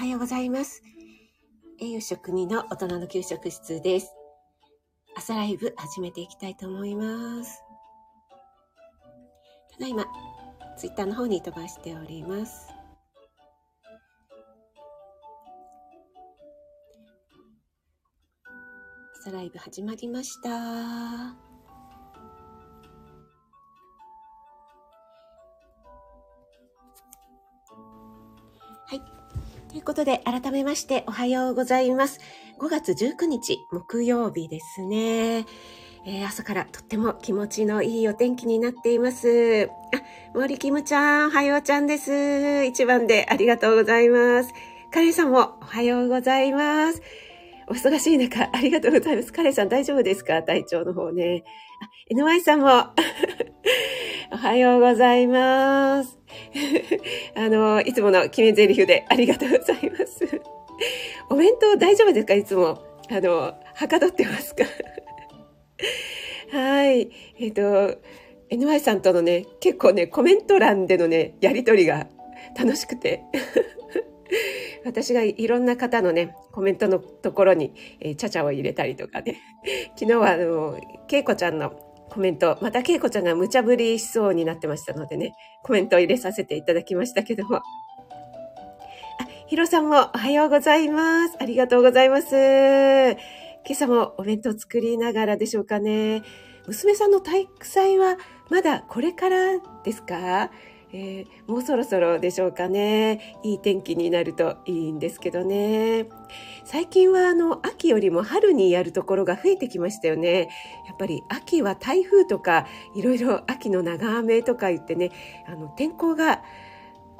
はようございます。栄養食味の大人の給食室です。朝ライブ始めていきたいと思います。ただいま、ツイッターの方に飛ばしております。朝ライブ始まりました。はい。ということで、改めましておはようございます。5月19日、木曜日ですね。えー朝からとっても気持ちのいいお天気になっています。あ、森キムちゃん、おはようちゃんです。一番でありがとうございます。カレンさんもおはようございます。お忙しい中、ありがとうございます。カレンさん大丈夫ですか？体調の方ね。あ、NY さんも、おはようございます。あの、いつもの決め台詞でありがとうございます。お弁当大丈夫ですか？いつも。あの、はかどってますか？はい。えっ、と、NY さんとのね、結構ね、コメント欄でのね、やりとりが楽しくて。私がいろんな方のね、コメントのところに、えー、ちゃちゃを入れたりとかね。昨日は、あの、けいこちゃんのコメント、またけいこちゃんが無茶ぶりしそうになってましたのでね、コメントを入れさせていただきましたけども。あ、ひろさんもおはようございます。ありがとうございます。今朝もお弁当作りながらでしょうかね。娘さんの体育祭はまだこれからですか？えーもうそろそろでしょうかね。いい天気になるといいんですけどね。最近はあの秋よりも春にやるところが増えてきましたよね。やっぱり秋は台風とかいろいろ秋の長雨とか言ってね、あの天候が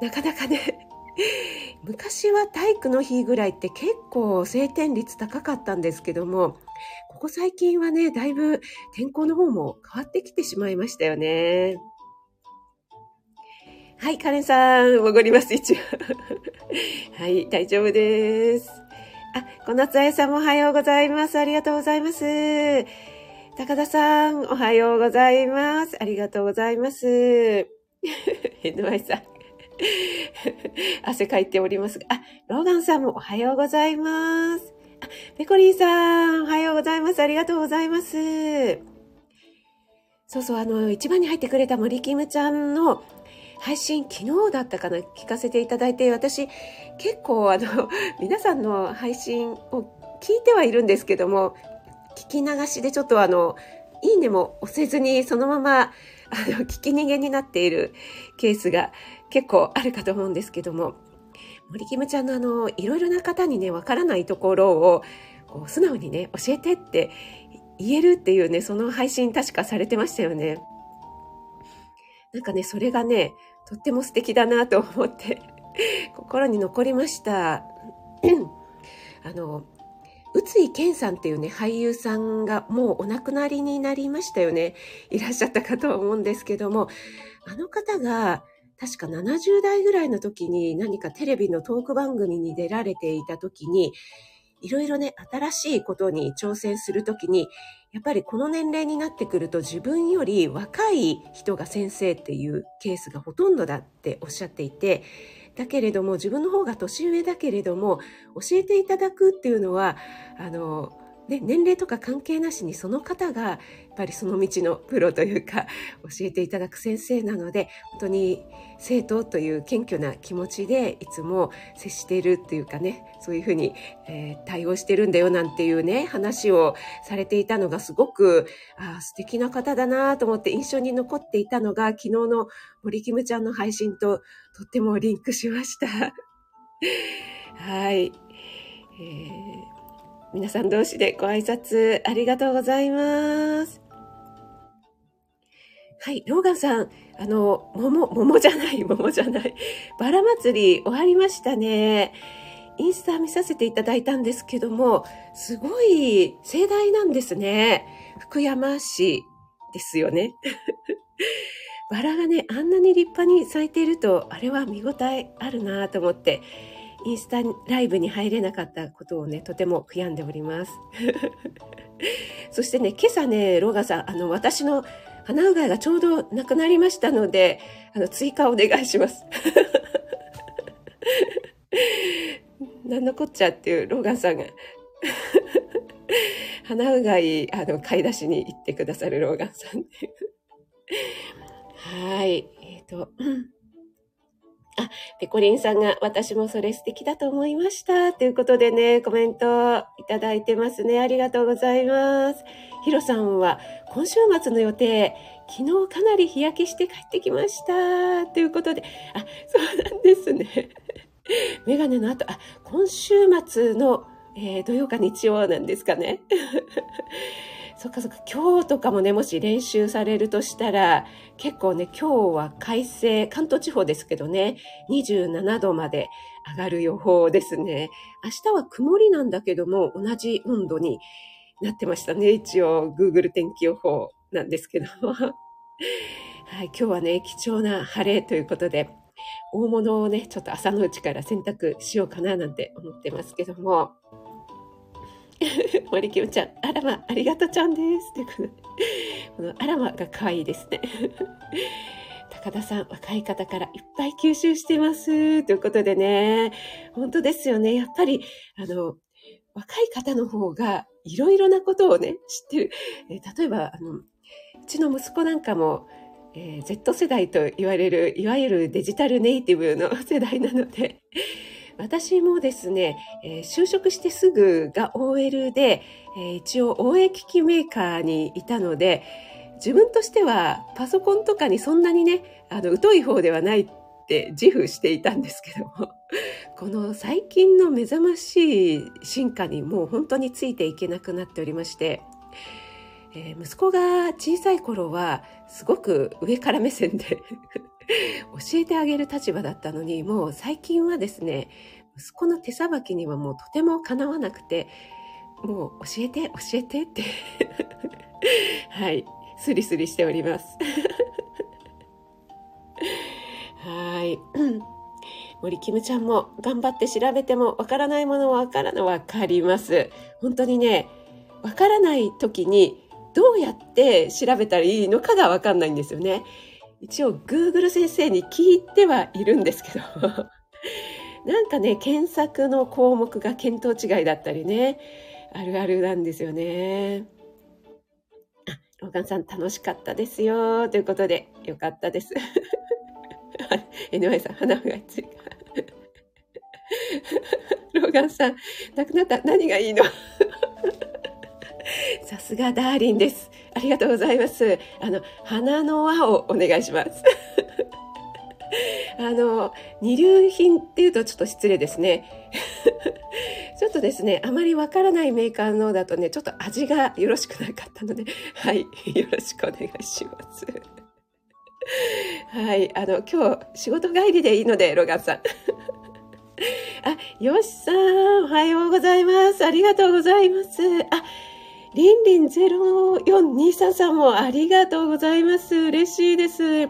なかなかね、昔は体育の日ぐらいって結構晴天率高かったんですけども、ここ最近はね、だいぶ天候の方も変わってきてしまいましたよね。はい、カレンさん、潜ります、一応。はい、大丈夫です。あ、小夏あやさんもおはようございます。ありがとうございます。高田さん、おはようございます。ありがとうございます。NY さん。汗かいておりますが、あ、ローガンさんもおはようございます。あ、ペコリンさん、おはようございます。ありがとうございます。そうそう、あの、一番に入ってくれた森キムちゃんの配信、昨日だったかな、聞かせていただいて、私、結構、あの、皆さんの配信を聞いてはいるんですけども、聞き流しでちょっとあの、いいねも押せずに、そのまま、あの、聞き逃げになっているケースが結構あるかと思うんですけども、森キムちゃんのあの、いろいろな方にね、わからないところを、こう素直にね、教えてって言えるっていうね、その配信確かされてましたよね。なんかね、それがね、とっても素敵だなと思って、心に残りました。あの、宇津井健さんっていうね、俳優さんがもうお亡くなりになりましたよね。いらっしゃったかと思うんですけども、あの方が、確か70代ぐらいの時に何かテレビのトーク番組に出られていた時に、いろいろね、新しいことに挑戦する時に、やっぱりこの年齢になってくると自分より若い人が先生っていうケースがほとんどだっておっしゃっていて、だけれども自分の方が年上だけれども教えていただくっていうのは、あの、ね、年齢とか関係なしにその方がやっぱりその道のプロというか教えていただく先生なので本当に生徒という謙虚な気持ちでいつも接しているっていうかねそういうふうに、えー対応してるんだよなんていうね話をされていたのがすごくあ素敵な方だなと思って印象に残っていたのが昨日の森キムちゃんの配信ととってもリンクしました。はい。えー皆さん同士でご挨拶ありがとうございます。はい、ローガンさん、あの、桃、桃じゃない、桃じゃない。バラ祭り終わりましたね。インスタ見させていただいたんですけども、すごい盛大なんですね。福山市ですよね。バラがね、あんなに立派に咲いていると、あれは見応えあるなと思って、インスタライブに入れなかったことをね、とても悔やんでおります。そしてね、今朝ね、ローガンさん、あの、私の鼻うがいがちょうどなくなりましたので、あの、追加お願いします。なんのこっちゃっていうローガンさんが 花うがい、あの、買い出しに行ってくださるローガンさん。はい。えっ、ー、と、ペコリンさんが私もそれ素敵だと思いました。ということでね、コメントいただいてますね。ありがとうございます。ヒロさんは今週末の予定、昨日かなり日焼けして帰ってきました。ということで、あ、そうなんですね。メガネの後、あ、今週末の、えー、土曜か日曜なんですかね。そっかそっか、今日とかもね、もし練習されるとしたら、結構ね、今日は快晴、関東地方ですけどね、27度まで上がる予報ですね。明日は曇りなんだけども、同じ温度になってましたね。一応、Google 天気予報なんですけど。はい、今日はね、貴重な晴れということで、大物をね、ちょっと朝のうちから洗濯しようかななんて思ってますけども。森キムちゃん、あらま、ありがとちゃんです。ということで、このあらまが可愛いですね。高田さん、若い方からいっぱい吸収してます。ということでね、本当ですよね。やっぱり、あの、若い方の方がいろいろなことをね、知ってる。え、例えば、あの、うちの息子なんかも、えー、Z 世代と言われる、いわゆるデジタルネイティブの世代なので、私もですね、えー、就職してすぐが OL で、えー、一応 OA 機器メーカーにいたので、自分としてはパソコンとかにそんなにね、あの、疎い方ではないって自負していたんですけども、この最近の目覚ましい進化にもう本当についていけなくなっておりまして、えー、息子が小さい頃はすごく上から目線で 教えてあげる立場だったのに、もう最近はですね、息子の手さばきにはもうとてもかなわなくて、もう教えて、教えてって はい、スリスリしております。はい。森キムちゃんも頑張って調べてもわからないものはわからない、わかります。本当にね、わからない時にどうやって調べたらいいのかがわかんないんですよね。一応 Google 先生に聞いてはいるんですけど なんかね、検索の項目が見当違いだったりね、あるあるなんですよね。あ、ローガンさん楽しかったですよ。ということで、よかったです。NY さん、花がついローガンさん、亡くなった何がいいの？さすがダーリンです。ありがとうございます。あの、花の輪をお願いします。あの、二流品っていうとちょっと失礼ですね。ちょっとですね、あまりわからないメーカーのだとね、ちょっと味がよろしくなかったので、はい、よろしくお願いします。はい、あの、今日仕事帰りでいいので、ロガンさん。あ、よしさん、おはようございます。ありがとうございます。あ、りんりん0423さんもありがとうございます。嬉しいです。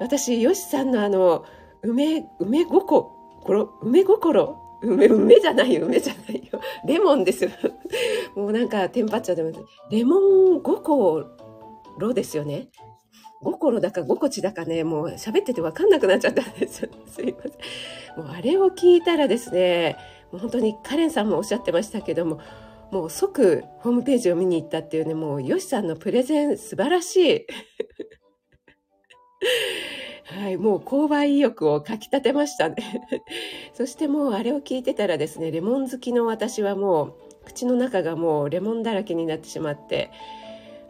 私、よしさんのあの、梅、梅ごこ、ころ、梅心、梅、梅じゃないよ、梅じゃないよ。レモンですよ。もうなんか、テンパっちゃってます。レモン5個ろですよね。5個ろだか5個ちだかね、もう喋っててわかんなくなっちゃったんですよ。すいません。もうあれを聞いたらですね、もう本当にカレンさんもおっしゃってましたけども、もう即ホームページを見に行ったっていうね、もうヨシさんのプレゼン素晴らしい。はい、もう購買意欲をかき立てましたね。そしてもうあれを聞いてたらですね、レモン好きの私はもう口の中がもうレモンだらけになってしまって、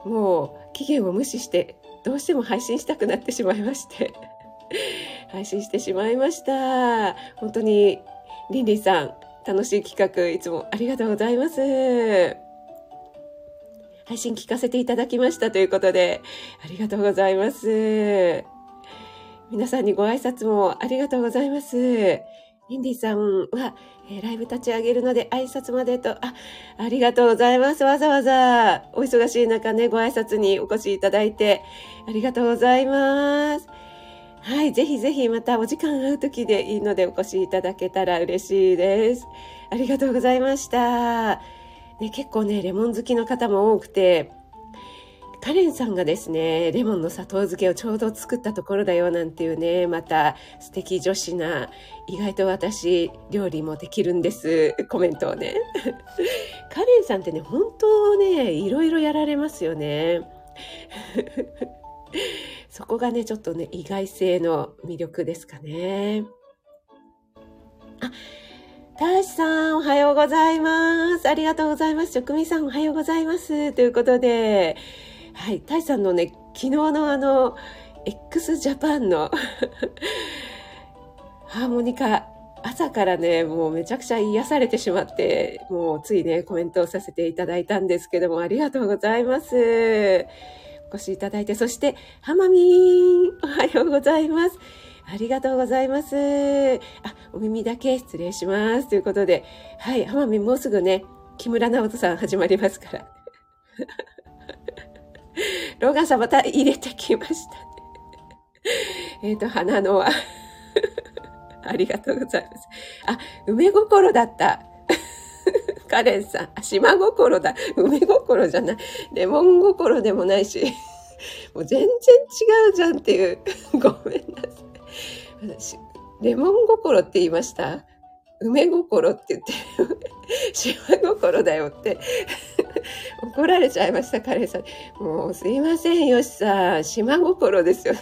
もう期限を無視してどうしても配信したくなってしまいまして、配信してしまいました。本当にリンリンさん、楽しい企画、いつもありがとうございます。配信聞かせていただきましたということで、ありがとうございます。皆さんにご挨拶もありがとうございます。インディさんは、えー、ライブ立ち上げるので挨拶までと、あ、ありがとうございます。わざわざお忙しい中ね、ご挨拶にお越しいただいて、ありがとうございます。はい、ぜひぜひまたお時間合う時でいいのでお越しいただけたら嬉しいです。ありがとうございました。ね、結構ね、レモン好きの方も多くて、カレンさんがですね、レモンの砂糖漬けをちょうど作ったところだよなんていうね、また素敵女子な、意外と私、料理もできるんです、コメントをね。カレンさんってね、本当ね、いろいろやられますよね。そこがね、ちょっとね、意外性の魅力ですかね。あ、たしさん、おはようございます。ありがとうございます。職味さん、おはようございます。ということで、はい、タイさんのね、昨日のあの、x ジャパンの ハーモニカ、朝からね、もうめちゃくちゃ癒されてしまって、もうついね、コメントをさせていただいたんですけども、ありがとうございます。お越しいただいて、そして、ハマミーン、おはようございます。ありがとうございます。あ、お耳だけ失礼します。ということで、はい、ハマミもうすぐね、木村直人さん始まりますから。ローガンさんまた入れてきましたね。えっと、花のは ありがとうございます。あ、梅心だった。カレンさん、島心だ。梅心じゃない。レモン心でもないし。もう全然違うじゃんっていう。ごめんなさい。私、レモン心って言いました？梅心って言って、島心だよって怒られちゃいました、カレンさん。もうすいません、よしさん。島心ですよ。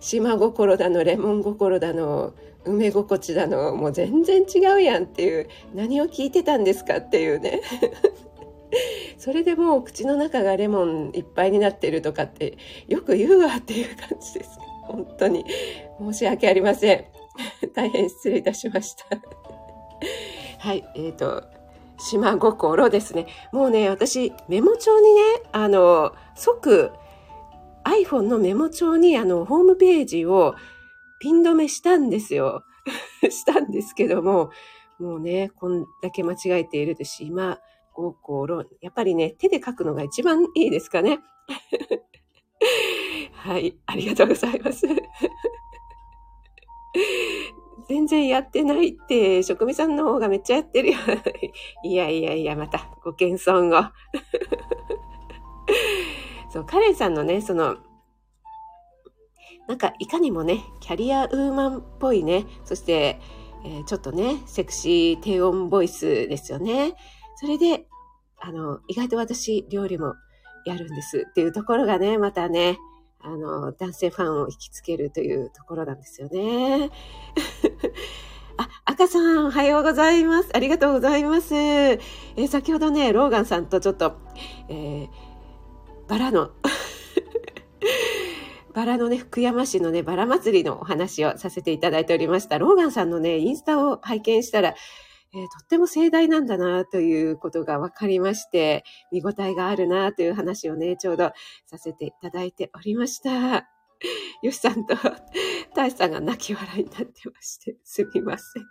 島心だの、レモン心だの、梅心地だの、もう全然違うやんっていう、何を聞いてたんですかっていうね。それでもう口の中がレモンいっぱいになってるとかってよく言うわっていう感じです。本当に申し訳ありません。大変失礼いたしました。はい、えっ、ー、と、島心ですね。もうね、私、メモ帳にね、あの、即、iPhone のメモ帳に、あの、ホームページをピン止めしたんですよ。したんですけども、もうね、こんだけ間違えていると島心。やっぱりね、手で書くのが一番いいですかね。はい、ありがとうございます。全然やってないって、職味さんの方がめっちゃやってるよ。いやいやいや、また、ご謙遜を。そう、カレンさんのね、その、なんか、いかにもね、キャリアウーマンっぽいね、そして、えー、ちょっとね、セクシー低音ボイスですよね。それで、あの、意外と私、料理もやるんですっていうところがね、またね、あの、男性ファンを引きつけるというところなんですよね。あ、赤さん、おはようございます。ありがとうございます。えー、先ほどね、ローガンさんとちょっと、えー、バラの バラのね、福山市のね、バラ祭りのお話をさせていただいておりました。ローガンさんのね、インスタを拝見したら、えー、とっても盛大なんだなということが分かりまして、見応えがあるなという話をね、ちょうどさせていただいておりました。よしさんと大志さんが泣き笑いになってまして、すみません。あ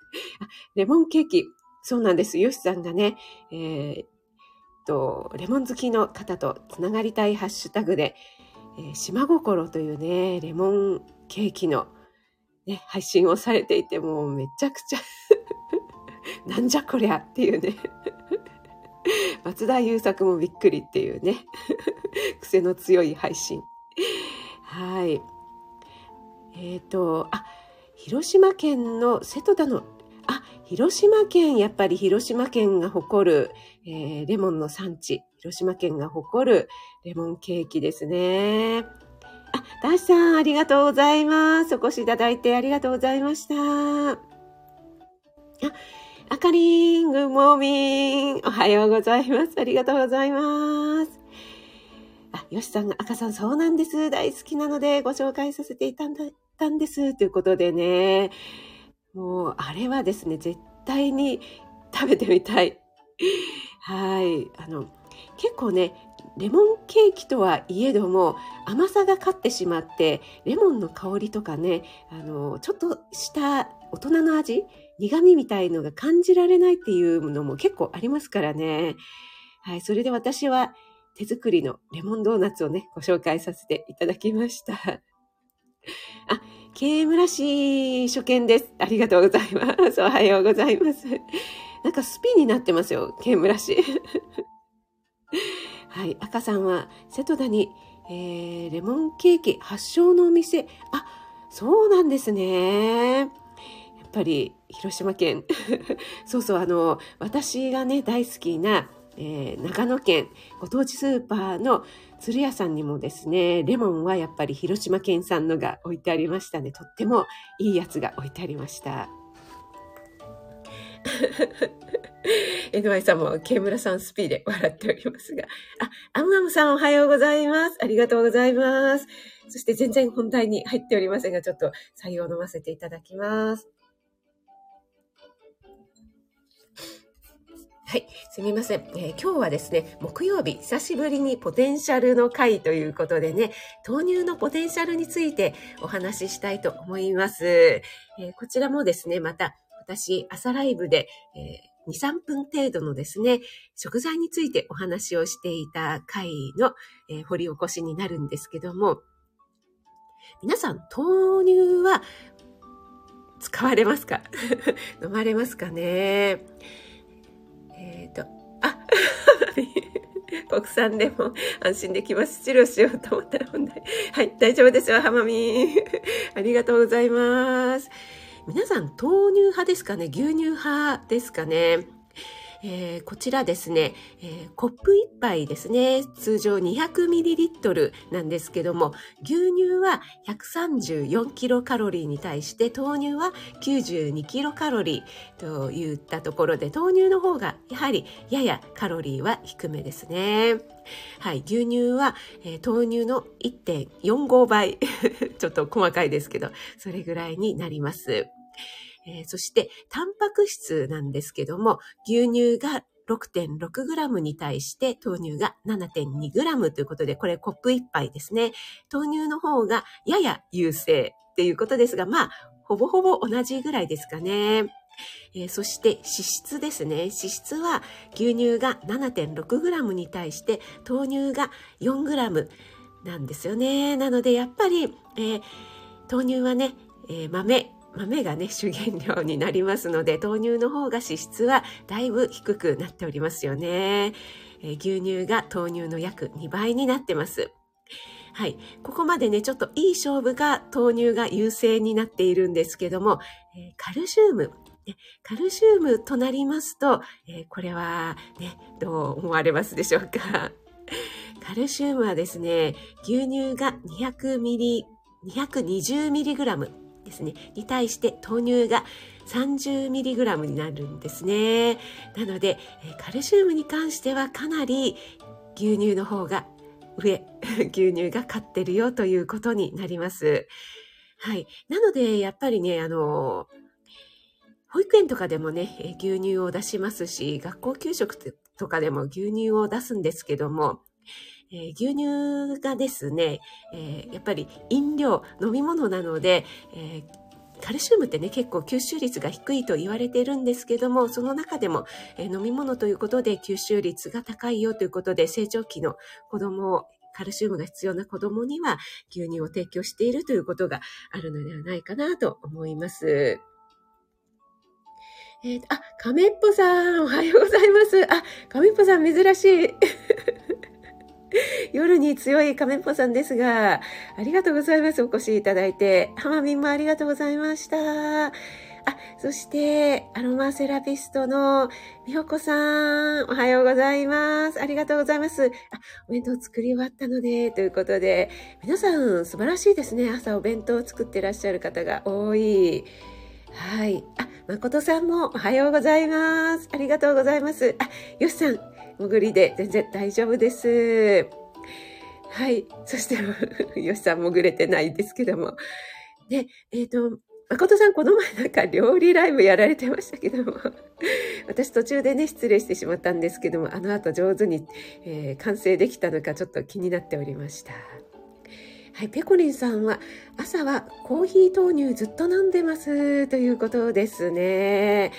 レモンケーキ。そうなんです。よしさんがね、えー、と、レモン好きの方とつながりたいハッシュタグで、えー、島心というね、レモンケーキの、ね、配信をされていて、もうめちゃくちゃ なんじゃこりゃっていうね。松田優作もびっくりっていうね。癖の強い配信。はい。えっ、ー、と、あ、広島県の瀬戸田の、あ、広島県、やっぱり広島県が誇る、えー、レモンの産地。広島県が誇るレモンケーキですね。あ、ダッシさん、ありがとうございます。お越しいただいてありがとうございました。あ、あかりん、グモーミン。おはようございます。ありがとうございます。あ、よしさんが、赤さん、そうなんです。大好きなのでご紹介させていただいたんです。ということでね。もう、あれはですね、絶対に食べてみたい。はい。あの、結構ね、レモンケーキとはいえども甘さが勝ってしまってレモンの香りとかねあのちょっとした大人の味苦味みたいのが感じられないっていうのも結構ありますからね。はい。それで私は手作りのレモンドーナツをね、ご紹介させていただきました。あ、慶村市初見です。ありがとうございます。おはようございます。なんかスピンになってますよ、慶村市。はい、赤さんは瀬戸田に、えー、レモンケーキ発祥のお店。あ、そうなんですね。やっぱり広島県。そうそう、あの、私がね、大好きな、えー、長野県ご当地スーパーの鶴屋さんにもですね、レモンはやっぱり広島県産のが置いてありましたね。とってもいいやつが置いてありました。NY さんも、ケ村さんスピーで笑っておりますが。あ、アムアムさんおはようございます。ありがとうございます。そして全然本題に入っておりませんが、ちょっと採用飲ませていただきます。はい、すみません、えー、今日はですね、木曜日、久しぶりにポテンシャルの回ということでね、豆乳のポテンシャルについてお話ししたいと思います。えー、こちらもですね、また私、朝ライブで、えー、2、3分程度のですね、食材についてお話をしていた回の、えー、掘り起こしになるんですけども、皆さん、豆乳は使われますか？飲まれますかね？えっ、ー、と、あ、国産でも安心できます。治療しようと思ったら本題。はい、大丈夫ですよ、浜み。ありがとうございます。皆さん、豆乳派ですかね？牛乳派ですかね？えー、こちらですね、えー、コップ1杯ですね、通常 200ml なんですけども、牛乳は134キロカロリーに対して豆乳は92キロカロリーといったところで、豆乳の方がやはりややカロリーは低めですね。はい、牛乳は、えー、豆乳の1.45倍、ちょっと細かいですけど、それぐらいになります。えー、そして、タンパク質なんですけども、牛乳が 6.6g に対して豆乳が 7.2g ということで、これコップ1杯ですね。豆乳の方がやや優勢っていうことですが、まあ、ほぼほぼ同じぐらいですかね。えー、そして脂質ですね。脂質は牛乳が 7.6g に対して豆乳が 4g なんですよね。なのでやっぱり、えー、豆乳はね、えー、豆、豆がね、主原料になりますので、豆乳の方が脂質はだいぶ低くなっておりますよね。えー、牛乳が豆乳の約2倍になってます。はい。ここまでね、ちょっといい勝負が豆乳が優勢になっているんですけども、えー、カルシウム。カルシウムとなりますと、えー、これはね、どう思われますでしょうか？カルシウムはですね、牛乳が200ミリ、220ミリグラムですね、に対して豆乳が 30mg になるんですね。なので、カルシウムに関してはかなり牛乳の方が上、牛乳が勝ってるよということになります。はい。なので、やっぱりね、あの、保育園とかでもね、牛乳を出しますし、学校給食とかでも牛乳を出すんですけども、えー、牛乳がですね、えー、やっぱり飲料、飲み物なので、えーカルシウムってね、結構吸収率が低いと言われているんですけども、その中でも、え、飲み物ということで吸収率が高いよということで、成長期の子供をカルシウムが必要な子供には牛乳を提供しているということがあるのではないかなと思います。えー、あ、亀っぽさん、おはようございます。あ、亀っぽさん珍しい。夜に強い亀っぽさんですが、ありがとうございます。お越しいただいて。ハマミンもありがとうございました。あ、そして、アロマセラピストのみほこさん、おはようございます。ありがとうございます。あ、お弁当作り終わったので、ということで、皆さん素晴らしいですね。朝お弁当を作ってらっしゃる方が多い。はい。あ、誠さんもおはようございます。ありがとうございます。あ、よしさん、潜りで全然大丈夫です。はい。そして、よしさん潜れてないですけども。で、えっ、ー、と、誠さん、この前なんか料理ライブやられてましたけども、私途中でね、失礼してしまったんですけども、あの後上手に、えー、完成できたのかちょっと気になっておりました。はい、ペコリンさんは朝はコーヒー豆乳ずっと飲んでますということですね。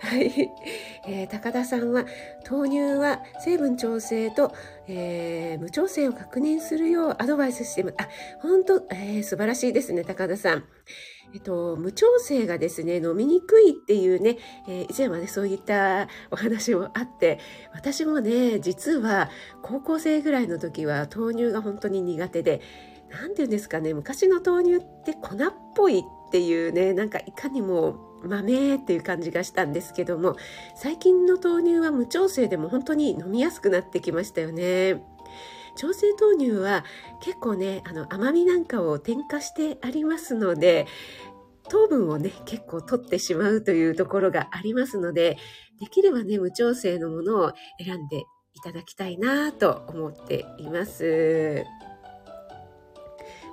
はい、えー、高田さんは豆乳は成分調整と、えー、無調整を確認するようアドバイスしてます。あ、本当、えー、素晴らしいですね、高田さん。えっと、無調整がですね、飲みにくいっていうね、えー、以前はね、そういったお話もあって、私もね、実は高校生ぐらいの時は豆乳が本当に苦手で、何て言うんですかね、昔の豆乳って粉っぽいっていうね、なんかいかにも豆っていう感じがしたんですけども、最近の豆乳は無調整でも本当に飲みやすくなってきましたよね。調整豆乳は結構ね、あの甘みなんかを添加してありますので、糖分をね、結構取ってしまうというところがありますので、できればね、無調整のものを選んでいただきたいなと思っています。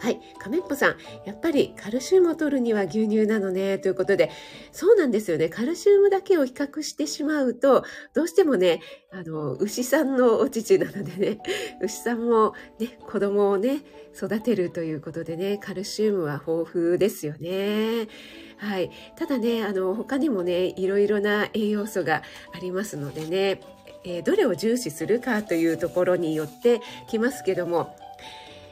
はい。亀っぽさん、やっぱりカルシウムを取るには牛乳なのね、ということで、そうなんですよね。カルシウムだけを比較してしまうと、どうしてもね、あの、牛さんのお乳なのでね、牛さんもね、子供をね、育てるということでね、カルシウムは豊富ですよね。はい。ただね、あの、他にもね、いろいろな栄養素がありますのでね、えー、どれを重視するかというところによってきますけども、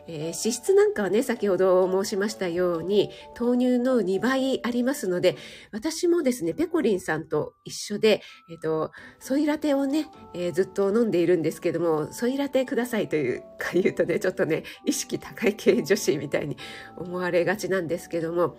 えー、脂質なんかはね、先ほど申しましたように、豆乳の2倍ありますので、私もですね、ペコリンさんと一緒で、えっ、ー、と、ソイラテをね、えー、ずっと飲んでいるんですけども、ソイラテくださいというか言うとね、ちょっとね、意識高い系女子みたいに思われがちなんですけども、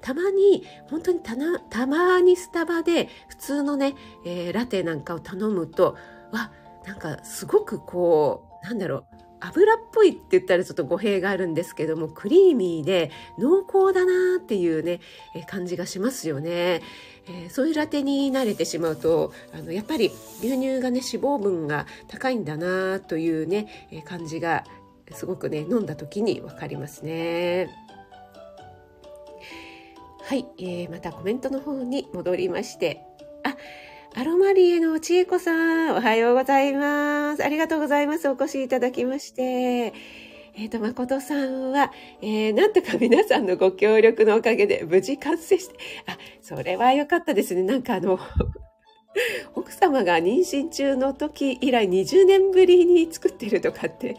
たまに、本当にたな、たまにスタバで普通のね、えー、ラテなんかを頼むと、わ、なんかすごくこう、なんだろう、油っぽいって言ったらちょっと語弊があるんですけども、クリーミーで濃厚だなっていうね、感じがしますよね。えー、そういうラテに慣れてしまうと、あの、やっぱり牛乳がね、脂肪分が高いんだなというね、感じがすごくね、飲んだ時にわかりますね。はい、えー、またコメントの方に戻りまして、あ、アロマリエの千恵子さん、おはようございます。ありがとうございます。お越しいただきまして。えっ、ー、と、誠さんは、えー、なんとか皆さんのご協力のおかげで無事完成して、あ、それは良かったですね。なんかあの、奥様が妊娠中の時以来20年ぶりに作ってるとかって、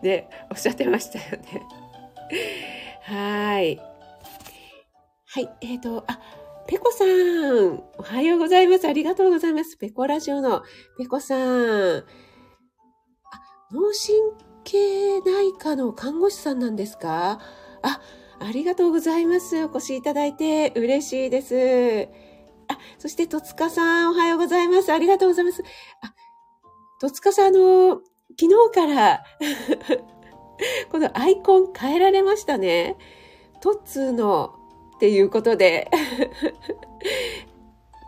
ね、おっしゃってましたよね。はい。はい、えっ、ー、と、あ、ペコさん、おはようございます。ありがとうございます。ペコラジオのペコさん。あ、脳神経内科の看護師さんなんですか？あ、ありがとうございます。お越しいただいて嬉しいです。あ、そして戸塚さん、おはようございます。ありがとうございます。あ、戸塚さん、あの、昨日から このアイコン変えられましたね。トッツーのっていうことで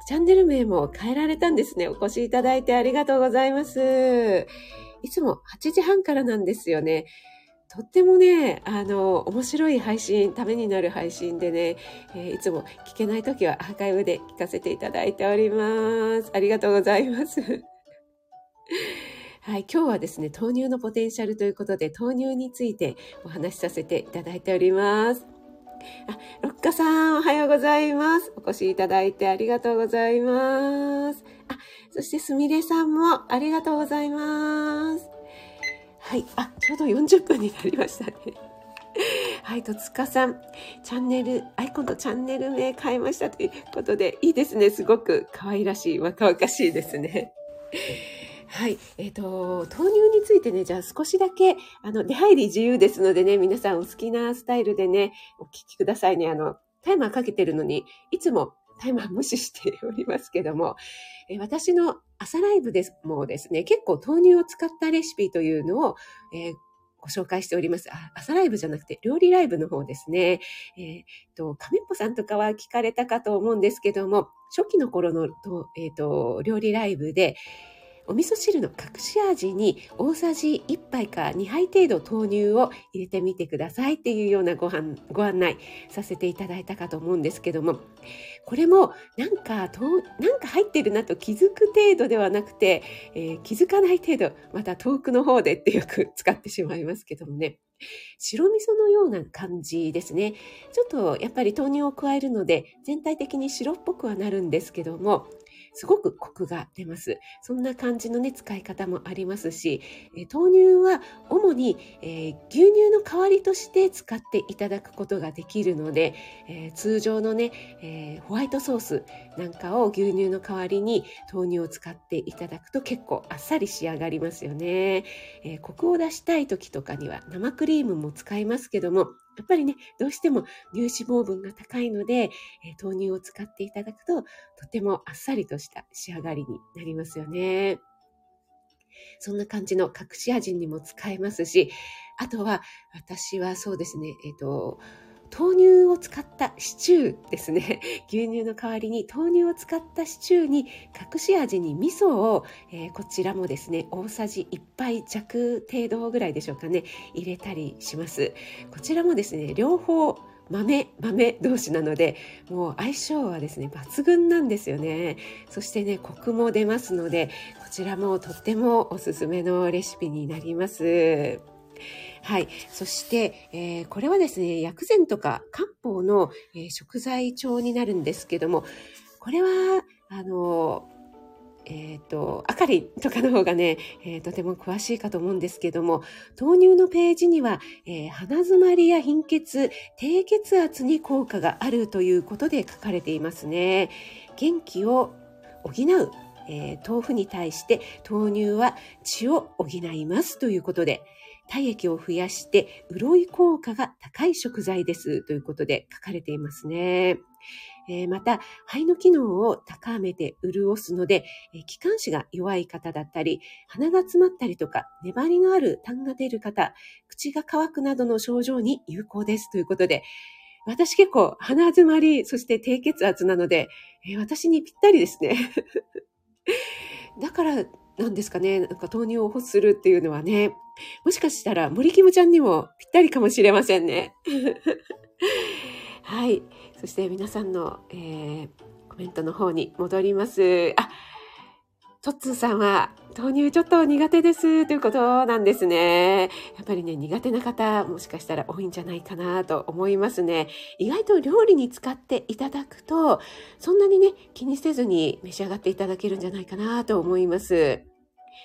チャンネル名も変えられたんですね。お越しいただいてありがとうございます。いつも8時半からなんですよね。とってもね、あの、面白い配信、ためになる配信でね、えー、いつも聞けないときはアーカイブで聞かせていただいております。ありがとうございます。はい、今日はですね、豆乳のポテンシャルということで、豆乳についてお話しさせていただいております。あ、ロッカさん、おはようございます。お越しいただいてありがとうございます。あ、そしてすみれさんもありがとうございます。はい、あ、ちょうど40分になりましたね。はい、戸塚さん、チャンネル、アイコンとチャンネル名変えましたということで、いいですね。すごく可愛らしい、若々しいですね。はい。えっ、ー、と、豆乳についてね、じゃあ少しだけ、あの、出入り自由ですのでね、皆さんお好きなスタイルでね、お聞きくださいね。あの、タイマーかけてるのに、いつもタイマー無視しておりますけども、え、私の朝ライブですもですね、結構豆乳を使ったレシピというのを、えーご紹介しております。あ、朝ライブじゃなくて、料理ライブの方ですね。えー、っと、亀っぽさんとかは聞かれたかと思うんですけども、初期の頃の、とえー、っと、料理ライブで、お味噌汁の隠し味に大さじ1杯か2杯程度豆乳を入れてみてくださいっていうようなご案内させていただいたかと思うんですけどもこれもなんかなんか入ってるなと気づく程度ではなくて、えー、気づかない程度また遠くの方でってよく使ってしまいますけどもね白味噌のような感じですね。ちょっとやっぱり豆乳を加えるので全体的に白っぽくはなるんですけども、すごくコクが出ます。そんな感じのね、使い方もありますし、え豆乳は主に、えー、牛乳の代わりとして使っていただくことができるので、えー、通常のね、えー、ホワイトソースなんかを牛乳の代わりに豆乳を使っていただくと結構あっさり仕上がりますよね。えコクを出したい時とかには生クリームも使いますけども、やっぱりね、どうしても乳脂肪分が高いので、えー、豆乳を使っていただくと、とてもあっさりとした仕上がりになりますよね。そんな感じの隠し味にも使えますし、あとは、私はそうですね、えっ、ー、と、豆乳を使ったシチューですね。牛乳の代わりに豆乳を使ったシチューに隠し味に味噌を、えー、こちらもですね、大さじ1杯弱程度ぐらいでしょうかね、入れたりします。こちらもですね、両方豆、豆同士なので、もう相性はですね、抜群なんですよね。そしてね、コクも出ますので、こちらもとってもおすすめのレシピになります。はい。そして、えー、これはですね、薬膳とか漢方の、えー、食材帳になるんですけども、これは、あの、えっ、ー、と、あかりとかの方がね、えー、とても詳しいかと思うんですけども、豆乳のページには、えー、鼻づまりや貧血、低血圧に効果があるということで書かれていますね。元気を補う、え豆腐に対して豆乳は血を補いますということで、体液を増やして潤い効果が高い食材ですということで書かれていますね。えー、また、肺の機能を高めて潤すので、えー、気管支が弱い方だったり、鼻が詰まったりとか、粘りのある痰が出る方、口が乾くなどの症状に有効ですということで、私結構鼻詰まり、そして低血圧なので、えー、私にぴったりですね。だからなんですかね、なんか豆乳を欲するっていうのはね、もしかしたら森キムちゃんにもぴったりかもしれませんね。はい。そして皆さんの、えー、コメントの方に戻ります。あ、トッツーさんは豆乳ちょっと苦手ですということなんですね。やっぱりね、苦手な方もしかしたら多いんじゃないかなと思いますね。意外と料理に使っていただくと、そんなにね、気にせずに召し上がっていただけるんじゃないかなと思います。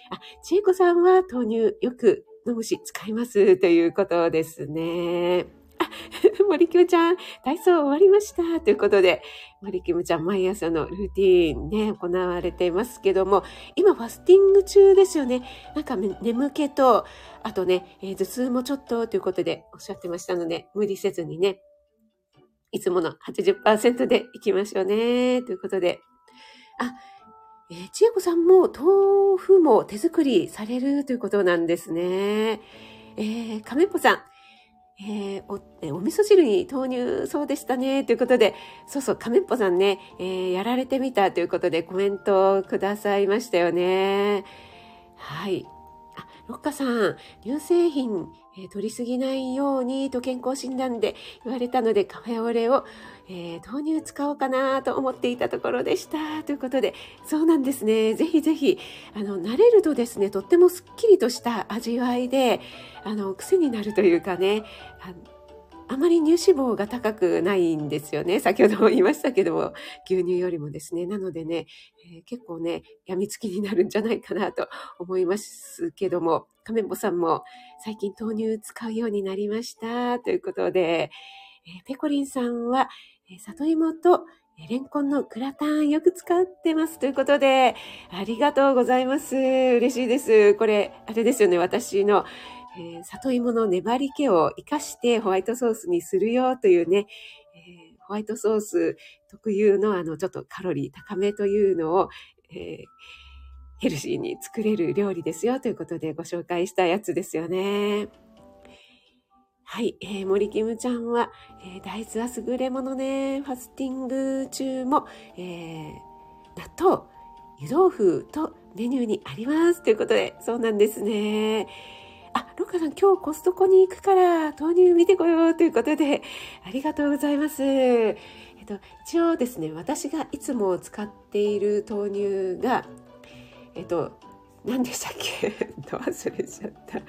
あ、ちえこさんは豆乳よく飲むし使いますということですね。森キムちゃん、体操終わりました。ということで、森キムちゃん、毎朝のルーティーンね、行われていますけども、今、ファスティング中ですよね。なんか、眠気と、あとね、えー、頭痛もちょっとということでおっしゃってましたので、無理せずにね、いつもの80%でいきましょうね。ということで。あ、えー、ちえこさんも豆腐も手作りされるということなんですね。えー、亀っぽさん、えー、お、えお味噌汁に豆乳そうでしたね。ということで、そうそう、亀っぽさんね、えー、やられてみたということでコメントをくださいましたよね。はい。あ、ロッカさん、乳製品、えー、取りすぎないようにと健康診断で言われたのでカフェオレを、えー、豆乳使おうかなと思っていたところでした。ということで、そうなんですね。ぜひぜひ、あの、慣れるとですね、とってもすっきりとした味わいで、あの、癖になるというかね、あまり乳脂肪が高くないんですよね。先ほども言いましたけども、牛乳よりもですね。なのでね、えー、結構ね、病みつきになるんじゃないかなと思いますけども、亀坊さんも最近豆乳使うようになりましたということで、えー、ペコリンさんは、えー、里芋とレンコンのグラタンよく使ってますということで、ありがとうございます。嬉しいです。これ、あれですよね。私のえー、里芋の粘り気を活かしてホワイトソースにするよというね、えー、ホワイトソース特有のあのちょっとカロリー高めというのを、えー、ヘルシーに作れる料理ですよということでご紹介したやつですよね。はい、えー、森キムちゃんは、えー、大豆は優れものね、ファスティング中も、えー、納豆、湯豆腐とメニューにありますということで、そうなんですね。あ、ロッカさん今日コストコに行くから豆乳見てこようということで、ありがとうございます。えっと、一応ですね、私がいつも使っている豆乳が、えっと、何でしたっけ？と 忘れちゃった。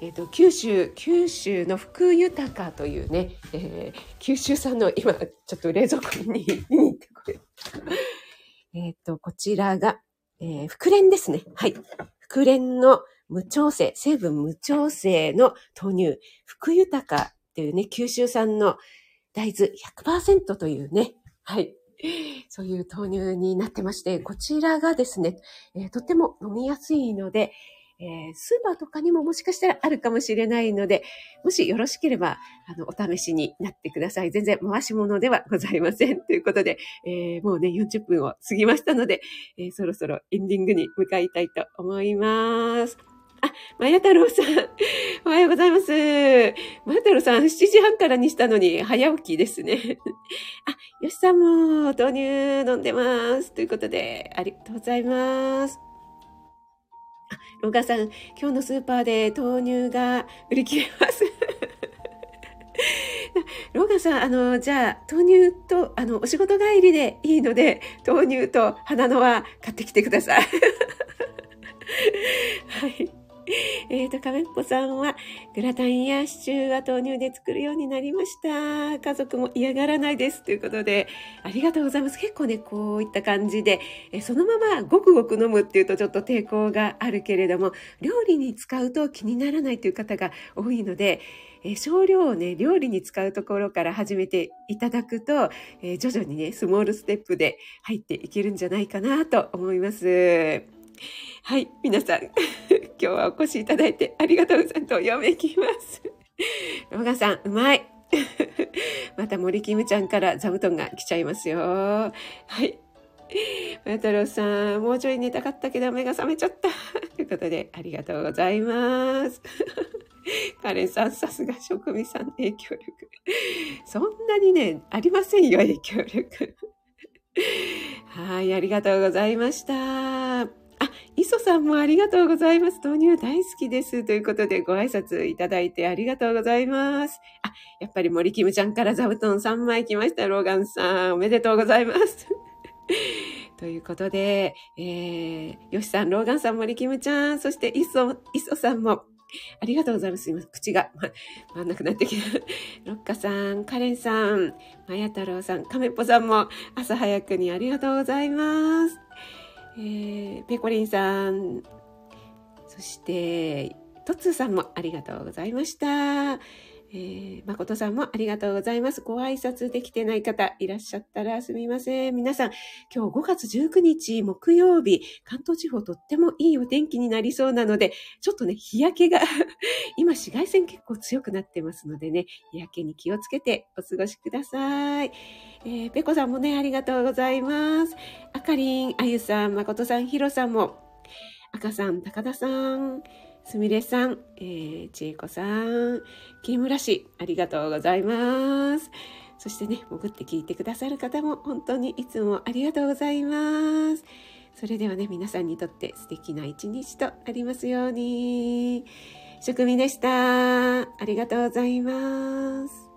えっ、と、九州、九州の福豊かというね、えー、九州産の今、ちょっと冷蔵庫に見に行ってこれ。えっと、こちらが、えー、福連ですね。はい。福連の無調整、成分無調整の豆乳、福豊っていうね、九州産の大豆100%というね、はい。そういう豆乳になってまして、こちらがですね、えー、とても飲みやすいので、えー、スーパーとかにももしかしたらあるかもしれないので、もしよろしければ、あの、お試しになってください。全然回し物ではございません。ということで、えー、もうね、40分を過ぎましたので、え、そろそろエンディングに向かいたいと思います。あ、まや太郎さん、おはようございます。まや太郎さん、7時半からにしたのに早起きですね。あ、よしさんも豆乳飲んでます。ということで、ありがとうございます。あ、ロガさん、今日のスーパーで豆乳が売り切れます。ロガさん、あの、じゃあ、豆乳と、あの、お仕事帰りでいいので、豆乳と花のは買ってきてください。はい。えっ、と、亀っぽさんは、グラタンやシチューは豆乳で作るようになりました。家族も嫌がらないです。ということで、ありがとうございます。結構ね、こういった感じで、えそのままごくごく飲むっていうとちょっと抵抗があるけれども、料理に使うと気にならないという方が多いので、え少量をね、料理に使うところから始めていただくと、え徐々にね、スモールステップで入っていけるんじゃないかなと思います。はい、皆さん、今日はお越しいただいてありがとうございます。と読めきます。ロガさん、うまい。また森キムちゃんから座布団が来ちゃいますよ。はい。マ太郎さん、もうちょい寝たかったけど目が覚めちゃった。ということで、ありがとうございます。カレンさん、さすが職味さん影響力。そんなにね、ありませんよ、影響力。はい、ありがとうございました。あ、磯さんもありがとうございます。豆乳大好きです。ということでご挨拶いただいてありがとうございます。あ、やっぱり森キムちゃんから座布団3枚来ました。ローガンさん、おめでとうございます。ということで、えー、ヨシさん、ローガンさん、森キムちゃん、そして磯、磯さんも、ありがとうございます。すいません。口が、ま、回んなくなってきた。ロッカさん、カレンさん、マヤ太郎さん、カメッポさんも朝早くにありがとうございます。えー、ペコリンさん、そして、トツーさんもありがとうございました。えー、誠さんもありがとうございます。ご挨拶できてない方いらっしゃったらすみません。皆さん、今日5月19日木曜日、関東地方とってもいいお天気になりそうなので、ちょっとね、日焼けが 今紫外線結構強くなってますのでね、日焼けに気をつけてお過ごしください。えー、ペコさんもね、ありがとうございます。あかりん、あゆさん、まことさん、ひろさんも、赤さん、高田さん、すみれさん、えー、ちえこさん、木村氏、ありがとうございます。そしてね、潜って聞いてくださる方も本当にいつもありがとうございます。それではね、皆さんにとって素敵な一日となりますように。職味でした。ありがとうございます。